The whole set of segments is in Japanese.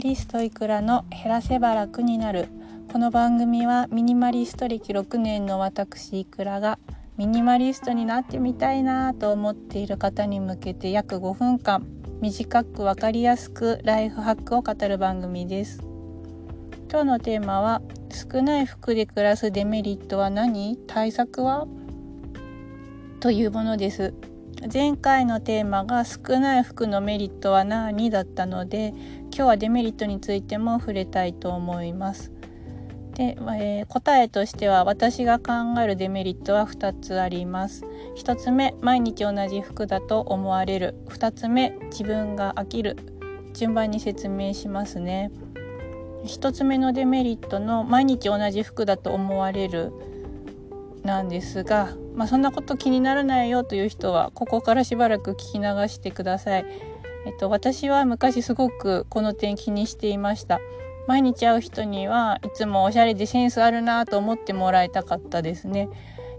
リストいくらの減らせば楽になる。この番組はミニマリスト歴6年の私いくらがミニマリストになってみたいなと思っている方に向けて約5分間短く分かりやすくライフハックを語る番組です。今日のテーマは少ない服で暮らすデメリットは何？対策は？というものです。前回のテーマが少ない服のメリットは何だったので今日はデメリットについても触れたいと思います。で、えー、答えとしては私が考えるデメリットは2つあります。1つ目毎日同じ服だと思われる。2つ目自分が飽きる。順番に説明しますね。1つ目のデメリットの毎日同じ服だと思われる。なんですが、まあ、そんなこと気にならないよという人はここからしばらく聞き流してください。えっと、私は昔すごくこの点気にしていました。毎日会う人にはいつもおしゃれでセンスあるなと思ってもらいたかったですね。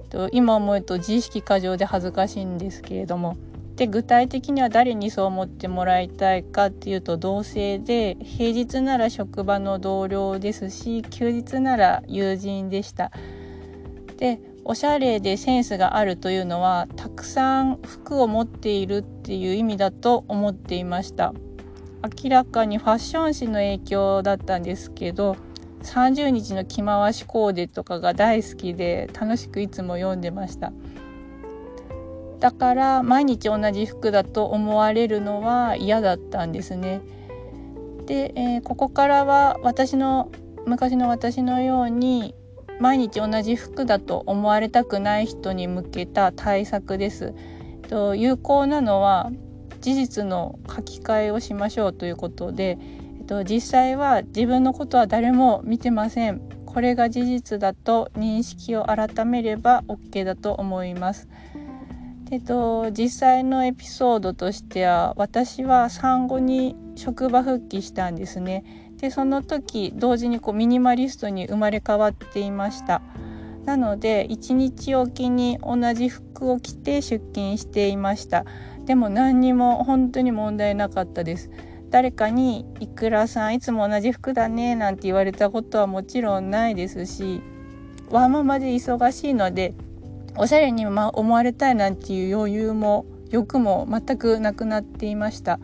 えっと今思うと自意識過剰で恥ずかしいんですけれども。で具体的には誰にそう思ってもらいたいかっていうと同性で平日なら職場の同僚ですし休日なら友人でした。でおしゃれでセンスがあるというのはたくさん服を持っているっていう意味だと思っていました。明らかにファッション誌の影響だったんですけど30日の着回しコーデとかが大好きで楽しくいつも読んでました。だから毎日同じ服だと思われるのは嫌だったんですね。で、えー、ここからは私の昔の私のように毎日同じ服だと思われたくない人に向けた対策です。と有効なのは事実の書き換えをしましょうということで、えっと、実際は自分のことは誰も見てません。これが事実だと認識を改めれば OK だと思います。えっと、実際のエピソードとしては私は産後に職場復帰したんですね。でその時同時にこうミニマリストに生まれ変わっていました。なので1日おきに同じ服を着て出勤していました。でも何にも本当に問題なかったです。誰かに「いくらさんいつも同じ服だね」なんて言われたことはもちろんないですしワーママで忙しいのでおしゃれに思われたいなんていう余裕も欲も全くなくなっていました。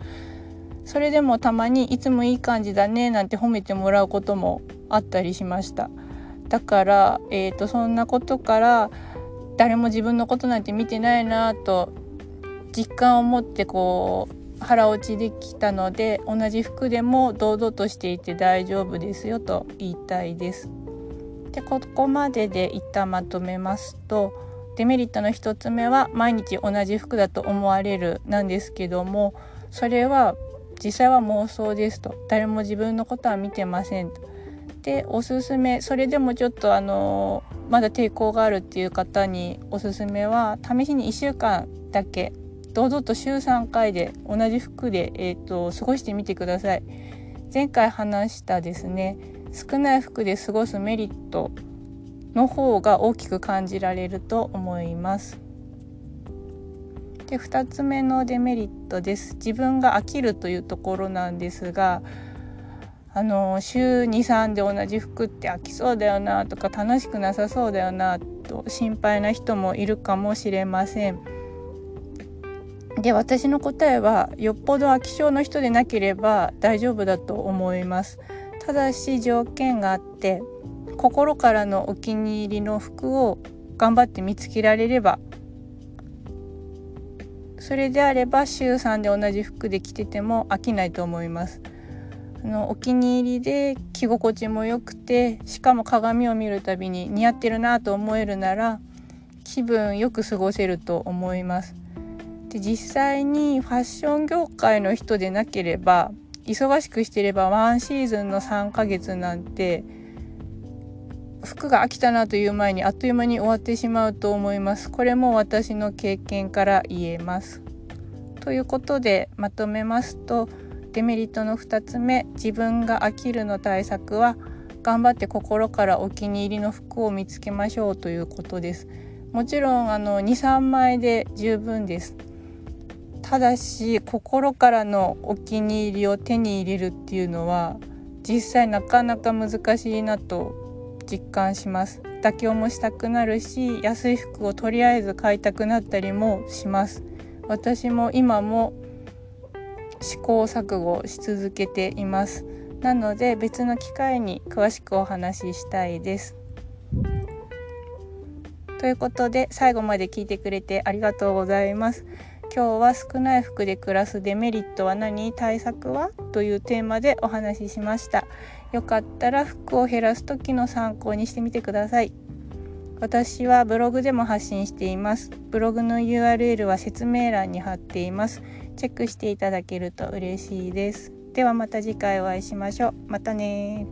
それでもたまにいつもいい感じだねなんて褒めてもらうこともあったりしましただから、えーと、そんなことから誰も自分のことなんて見てないなと実感を持ってこう腹落ちできたので同じ服でも堂々としていて大丈夫ですよと言いたいです。でここまでで一旦まとめますとデメリットの1つ目は毎日同じ服だと思われるなんですけどもそれは実際は妄想ですと誰も自分のことは見てませんと。でおすすめそれでもちょっとあのまだ抵抗があるっていう方におすすめは試しに1週間だけ堂々と週3回で同じ服で、えーと、と過ごしてみてください。前回話したですね少ない服で過ごすメリットの方が大きく感じられると思います。で2つ目のデメリットです自分が飽きるというところなんですがあの週23で同じ服って飽きそうだよなとか楽しくなさそうだよなと心配な人もいるかもしれません。で私の答えはよっぽど飽き性の人でなければ大丈夫だと思います。ただし条件があって心からのお気に入りの服を頑張って見つけられればそれであれば週3で同じ服で着てても飽きないと思います。あのお気に入りで着心地も良くてしかも鏡を見るたびに似合ってるなと思えるなら気分よく過ごせると思います。で実際にファッション業界の人でなければ忙しくしてればワンシーズンの3ヶ月なんて服が飽きたなという前にあっという間に終わってしまうと思います。これも私の経験から言えます。ということでまとめますとデメリットの2つ目自分が飽きるの対策は頑張って心からお気に入りの服を見つけましょうということです。もちろんあの23枚で十分です。ただし心からのお気に入りを手に入れるっていうのは実際なかなか難しいなと実感します。妥協もしたくなるし安い服をとりあえず買いたくなったりもします。私も今も試行錯誤し続けています。なので別の機会に詳しくお話ししたいです。ということで最後まで聞いてくれてありがとうございます。今日は少ない服で暮らすデメリットは何？対策は？というテーマでお話ししました。よかったら服を減らす時の参考にしてみてください。私はブログでも発信しています。ブログの URL は説明欄に貼っています。チェックしていただけると嬉しいです。ではまた次回お会いしましょう。またね